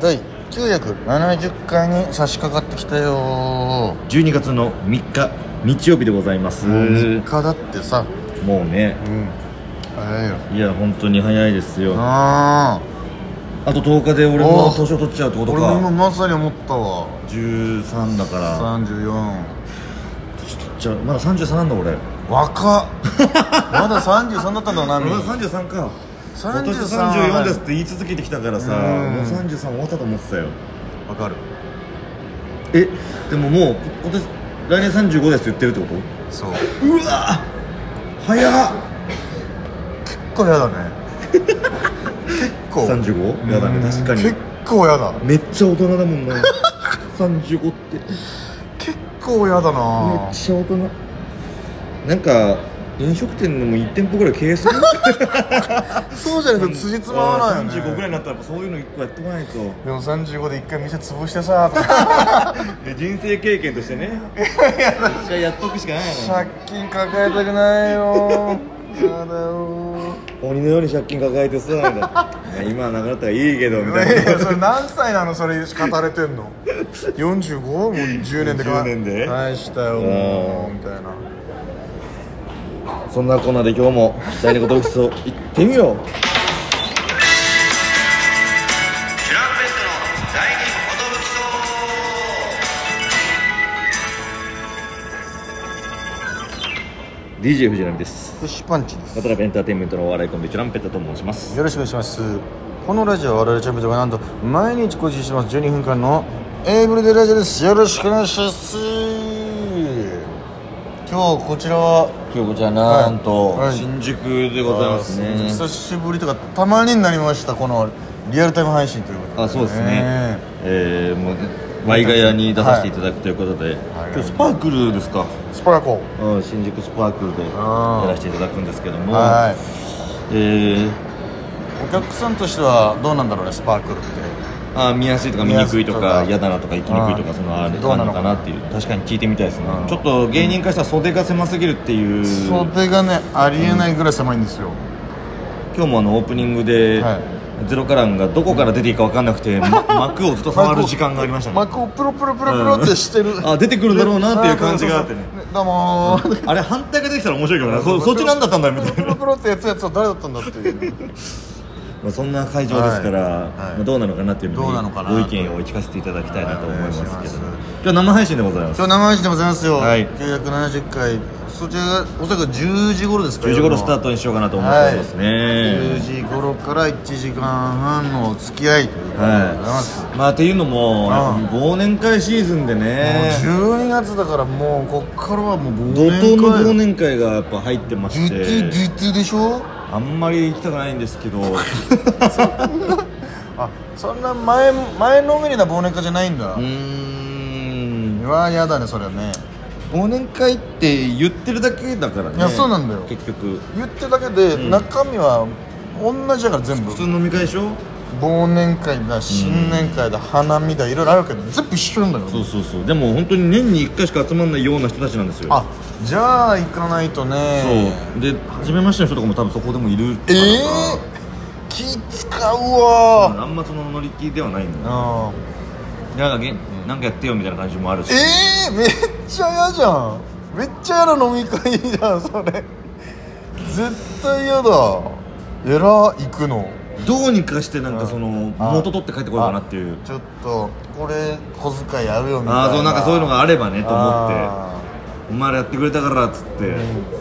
第970回に差し掛かってきたよ。12月の3日日曜日でございます。もう3日だってさ。もうね。うん。早いよ。いや本当に早いですよ。あ。あと10日で俺も年を取っちゃうってことあ俺も今かまさに思ったわ。13だから。34年取っちゃう。まだ33なんだ俺。若っ。まだ33だったんだな俺 まだみ33か今年33 34ですって言い続けてきたからさうん。もう33終わったと思ってたよ。わかる。え？でももう今年来年35ですって言ってるってこそう。とうわ！早っ！結構やだね。結構。35? やだね。確かに。結構やだ。めっちゃ大人だもんな。35って。結構やだめなっちゃ大人。なんか飲食店でも1店舗ぐらい経営する？そうじゃないと辻褄合わないよね。35ぐらいになったらそういうの1個やってこないと。でも35で一回店潰してさ。とか人生経験としてね。一回やっとくしかないの借金抱えたくないよ。やだよ。鬼のように借金抱えてさ今はなくなったらいいけどみいたいな。やそれ何歳なの？それ語れてんの？45? もう10年で10年で。返したよもうみたいなそんなコーナーで今日も第二言室を行ってみよう。DJ 藤波です。フィッシュパンチです。渡辺エンターテインメントのお笑いコンビチュランペットと申します。よろしくお願いします。このラジオは我々チャンピオンがなんと毎日更新してます。12分間のエイブリデイラジオです。よろしくお願いします今日こちらは？今日こちらなんと、はい。新宿でございますね。久しぶりとかたまになりましたこのリアルタイム配信ということであそうですね。えー、もうワイガヤに出させていただくということで、はい。今日スパークルですか、スパラコうん、新宿スパークルでやらせていただくんですけども。はい。えー、お客さんとしてはどうなんだろうねスパークルってあー見やすいとか見にくいとか嫌だなとか行きにくいとかそのあるどうなのかなっていう。確かに聞いてみたいですね。うん。ちょっと芸人からしたら袖が狭すぎるっていう。袖がねありえないぐらい狭いんですよ、今日もあのオープニングで、はい。ゼロカランがどこから出ていいか分かんなくて、ま 幕をずっと触る時間がありましたね幕をプロプロプロプロってしてる、あ出てくるんだろうなっていう感じが。あってねどうもー。あれ反対ができたら面白いけどな。そそっちなんだったんだみたいな。プロプロってやつやつは誰だったんだっていう まあそんな会場ですから、はい。はい。まあどうなのかなっていうのどうなのかなご意見を聞かせていただきたいなと思いますけど、はい今日生配信でございます。今日生配信でございますよ、はい。970回そちらがおそらく10時頃ですか10時頃スタートトにしようかなと思ってますね、10時頃から1時間半のお付き合いということでございます、まあっていうのも忘年会シーズンでね。もう12月だからもうこっからはもう怒忘年会。涛の忘年会がやっぱ入ってましデュティデてュティでしょ？あんまり行きたくないんですけど。あそんな前前のめりな忘年会じゃないんだ。うーん。うわーやだねそれはね。忘年会って言ってるだけだからね。いやそうなんだよ。結局。言ってるだけで、ん。中身は同じだから全部。普通の飲み会でしょ？忘年会だ新年会だ、花見だいろいろあるけど全部一緒なんだよ。そうそうそう。でも本当に年に1回しか集まんないような人たちなんですよ。あじゃあ行かないとね。そう。で初めましての人とかも多分そこでもいるええ気使うわ。あんまその乗り気ではないんだよ。あなんなんかやってよみたいな感じもあるし。ええめっちゃ嫌じゃん。めっちゃ嫌な飲み会じゃんそれ。絶対嫌だ。えら行くのどうにかしてなんかそのあ元取って帰ってこようかなっていう。ちょっとこれ小遣い合うよみたいな。ああそうなんかそういうのがあればねと思って。あお前らやってくれたからっつって、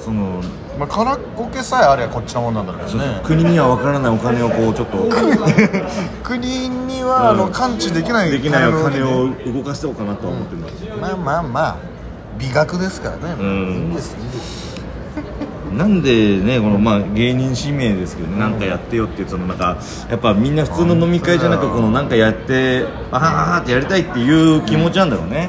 そのーまあカラオケさえあればこっちのもんなんだけどね。国には分からないお金をこうちょっと 国にはあのうん。感知できないできないお金のを動かしておうかなとは思ってる。ん。だけど、まあまあまあ美学ですからね、ん。いいんですいいんですなんでねこのまあ芸人指名ですけどね、なんかやってよっていうそのなんかやっぱみんな普通の飲み会じゃなくこのなんかやってあはははってやりたいっていう気持ちなんだろうね。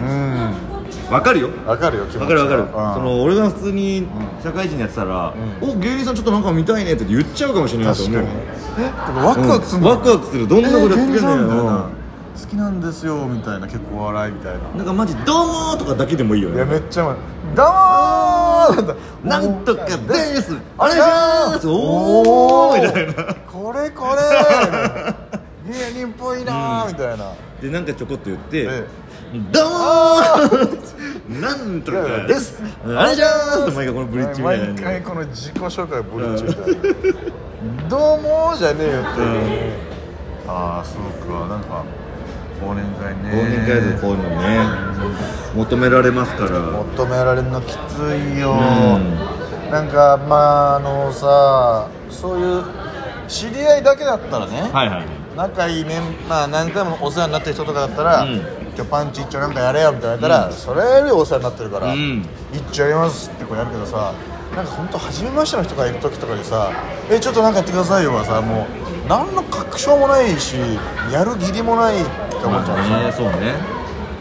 わ、かるよ。わかるよ気持ちわかるわかる。うん。その俺が普通に社会人やってたら「お芸人さんちょっとなんか見たいね」って言っちゃうかもしれないと思う。え？ワクワクするうんワクワクする。どんなことやってくれんのよ好きなんですよみたいな。結構笑いみたいななんかマジ「どうも」とかだけでもいいよいやねめっちゃどうもーなんとかです。お願いします。おーみたいな。これこれ。芸人っぽいなーみたいな。でなんかちょこっと言ってえ「どうもなんとかです。あれじゃーす」毎回このブリッジみたいな。毎回この自己紹介ブリッジみたいな。どうもじゃねえよってああそうか。なんか忘年会ね。忘年会でこういうのね求められますから。求められるのきついよ、うなんかまああのさそういう知り合いだけだったらね、はいはい。仲いいねまあ何回もお世話になってる人とかだったら、うん。今日パンチ一丁なんかやれよみたいな言ったら、それよりお世話になってるから、うん。一丁やりますってこうやるけどさなんか本当初めましての人がいる時とかにさ「えちょっとなんかやってくださいよ」はさもう何の確証もないしやる義理もないって思っちゃうさ、ねそうね。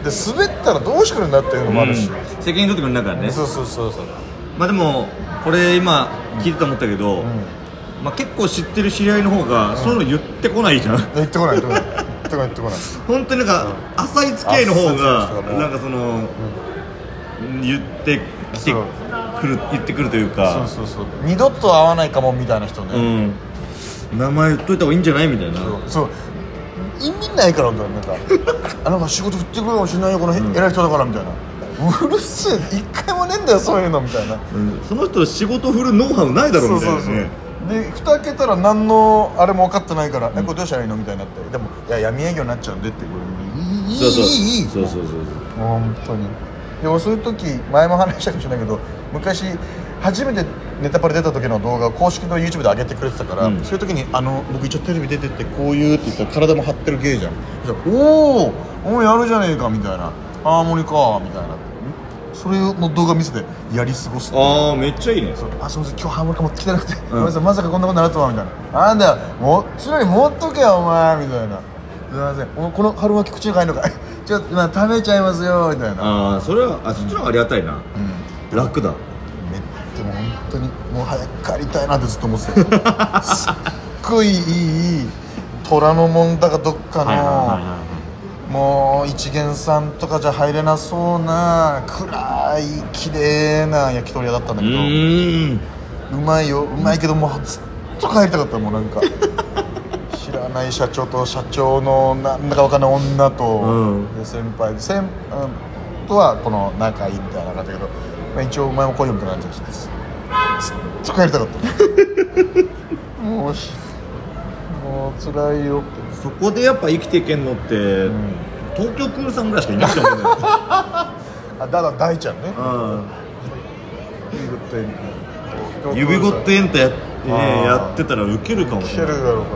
で滑ったらどうしてくるんだっていうのもあるし、うん。責任取ってくれなからね。そうそうそうそう。まあでもこれ今聞いてて思ったけど、まあ、結構知ってる知り合いの方がそういうの言ってこないじゃん、言ってこない言ってこない。言ってこない言ってこない。本当になんか浅い付き合いの方が。なんかその、言ってきてくる言ってくるというか。そうそうそう。二度と会わないかもみたいな人ね、うん。名前言っといた方がいいんじゃない？みたいな。そう意味ないからみたいななんか あなんか仕事振ってくるかもしれないよこの偉い人だからみたいな、うるせえ一回もねえんだよそういうのみたいな。うんその人仕事振るノウハウないだろみたいなね。で蓋開けたら何のあれも分かってないから、えこれどうしたらいいのみたいになって。でもいや闇営業になっちゃうんでってこれいいいいそう。そういいいいそうそうそう。本当に。でもそういう時前も話したかもしれないけど昔初めてネタパレ出た時の動画を公式の YouTube で上げてくれてたから、うん。そういう時にあの僕一応テレビ出てってこういうって言ったら体も張ってる芸じゃんおーおーやるじゃねえかみたいな。ハーモニカみたいな。それの動画見せてやり過ごすああめっちゃいいね。あすみません今日ハーモニカ持ってきてなくて、ごめんまさかこんなことになるとはみたいな。なんだよもう常に持っとけよお前みたいな。すみませんおこの春巻き口に入るのか ちょっと今食べちゃいますよみたいな。ああそれはあそっちの方がありがたいな、楽だ。めでも本当にもう早く帰りたいなってずっと思ってたすっごいいい虎ノ門だかどっかのもう一元さんとかじゃ入れなそうな暗い綺麗な焼き鳥屋だったんだうけどうまいよ。うまいけどもうずっと帰りたかったもうなんか。知らない社長と社長のなんだかわかんない女と、うん。で先輩で先、うん、とはこの仲いいみたいな感じだけど、まあ、一応お前も来いよみたいな感じですずっと帰りたかった。もうしもう辛いよって。そこでやっぱ生きていけんのって、東京クールさんぐらいしかいないと思うん。だよあだから大ちゃんね。うん指ごってエンタや,、ね、やってたらウケるかもいしれない。けるだろうか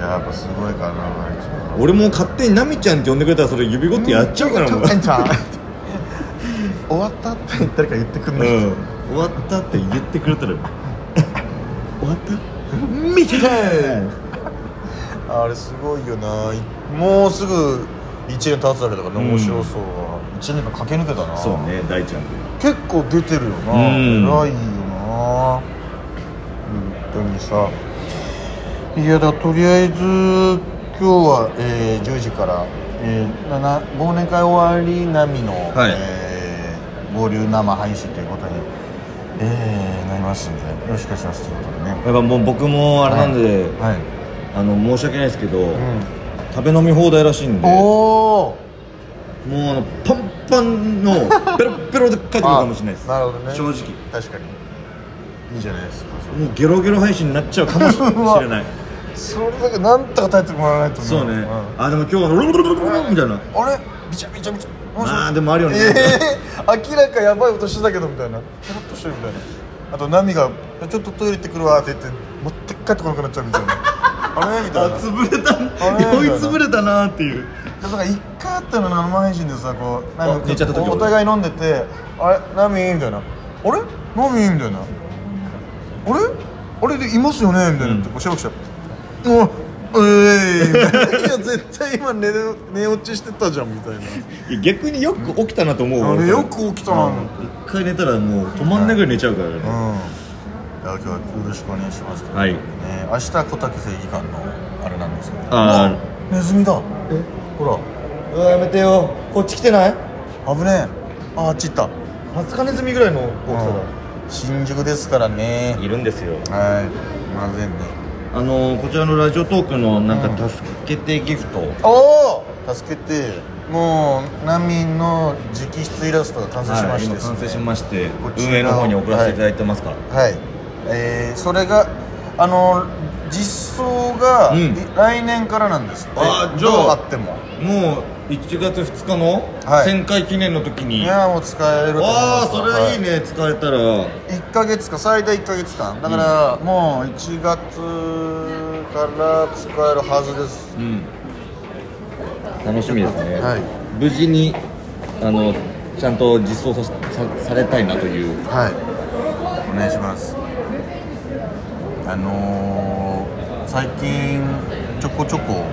らな。やっぱすごいかな大ちゃん俺も勝手にナミちゃんって呼んでくれたらそれ指ごってやっちゃうからもう、エンター終わったって誰か言ってくんない、うん、終わったって言ってくれたら 終わった？みたい あれすごいよな。もうすぐ1年経つだけだからね面白そうは、1年間駆け抜けたな。そうね大ちゃんで結構出てるよな、うん。偉いよな。本当にさ。いやだとりあえず今日は、えー10時から、えー忘年会終わり並みの、はい。えー合流生配信というこえーなりますんでよろしくお願いしますということでね。やっぱもう僕もあれなんで、はい、あの申し訳ないですけど、うん。食べ飲み放題らしいんでもうあのパンパンの ペロッペロで帰ってくるかもしれないです。なるほどね。正直。確かに。いいじゃないですかもうゲロゲロ配信になっちゃうかもしれない。それだけなんとか耐えてもらわないとね。そうね、ん。あでも今日はロロロロロロロみたいな。あれ？びちゃびちゃびちゃ。あーでもあるよね。えー、明らかやばい音してたけどみたいな。ちょみたいな。あとナミが「ちょっとトイレ行ってくるわ」って言って持って帰ってこなくなっちゃうみたいな。あれみたいな。あ潰れた。あれ酔い潰れたなっていう。だから一回あったの生配信でさこうナミあ寝ちゃった時おお互い飲んでて「あれ？ナミ?」みたいな「あれ？ナミ?」みたいな「あれ？あれでいますよね?」みたいなってこうしゃべきちゃう「もうえーい」みたいな「いや絶対今寝る寝落ちしてたじゃん」みたいな。いや逆によく起きたなと思うわあれよく起きたな。うん。一回寝たらもう止まんないぐらい寝ちゃうからね、うん。いや今日はよろしくお願いします。はい。ね明日小竹正義館のあれなんですけど。あうわネズミだ。え？ほら。うわやめてよ。こっち来てない？危ねえ。ああっち行った。ハツカネズミぐらいの大きさ新宿ですからね。だいるんですよ。はい。まずいねあのこちらのラジオトークのなんか助けてギフト、おお助けて。もう難民の直筆イラストが完成しまはい、今して。ですね完成しましてこちらを。運営の方に送らせていただいてますから、はい、えーそれがあの実装が、うん。い来年からなんですって。あじゃあどうあっても。もう1月2日のはい。1000回記念の時に、いやもう使えると思います。ああそれいいね、使えたら。1か月か最大1か月間だから、もう1月から使えるはずです。うん。楽しみですね、はい。無事にあのちゃんと実装ささされたいなという。はい。お願いします。あのー、最近ちょこちょこ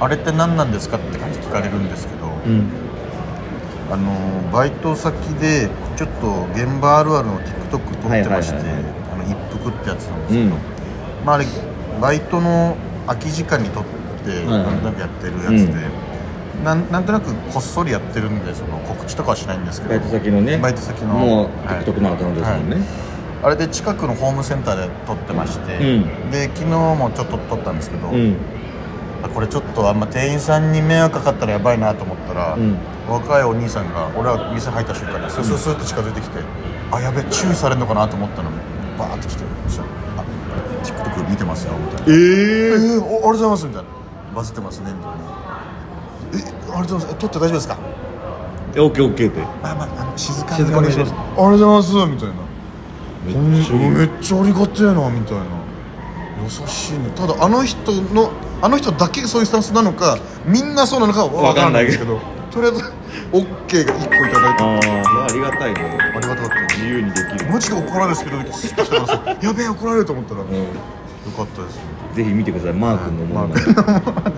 あれって何なんですかって感じ聞かれるんですけど、うん。あのーバイト先でちょっと現場あるあるの TikTok 撮ってまして、一服ってやつなんですけど、うん。まああれバイトの空き時間に撮ってはいなんとなくやってるやつで、なんなんとなくこっそりやってるんでその告知とかはしないんですけどバイト先のね。バイト先のもうはい。TikTok のアカウントですもんね、あれで近くのホームセンターで撮ってまして、うん。で昨日もちょっと撮ったんですけど、うん。あこれちょっとあんま店員さんに迷惑かかったらやばいなと思ったら、うん。若いお兄さんが俺は店入った瞬間にスースースーって近づいてきて、あやべ注意されるのかなと思ったのにバーって来てそしたらあ TikTok 見てますよ」みたいな「えええー、おありがとうございます」みたいな「バズってますね」みたいな「えありがとうございます。え撮って大丈夫ですか?」オッケーオッケーって。まあまああの静か静かにします。ありがとうございますみたいな。めっちゃいい。めっちゃありがてえなみたいな優しいねただあの人のあの人だけそういうスタンスなのかみんなそうなのかは分からないんですけどとりあえず OK が1個いただいてああありがたいね。ありがたかった。自由にできる。マジで怒られるスピードでスッと来たからさやべえ怒られると思ったら、よかったですぜひ見てください。マー君のもの。まねまあ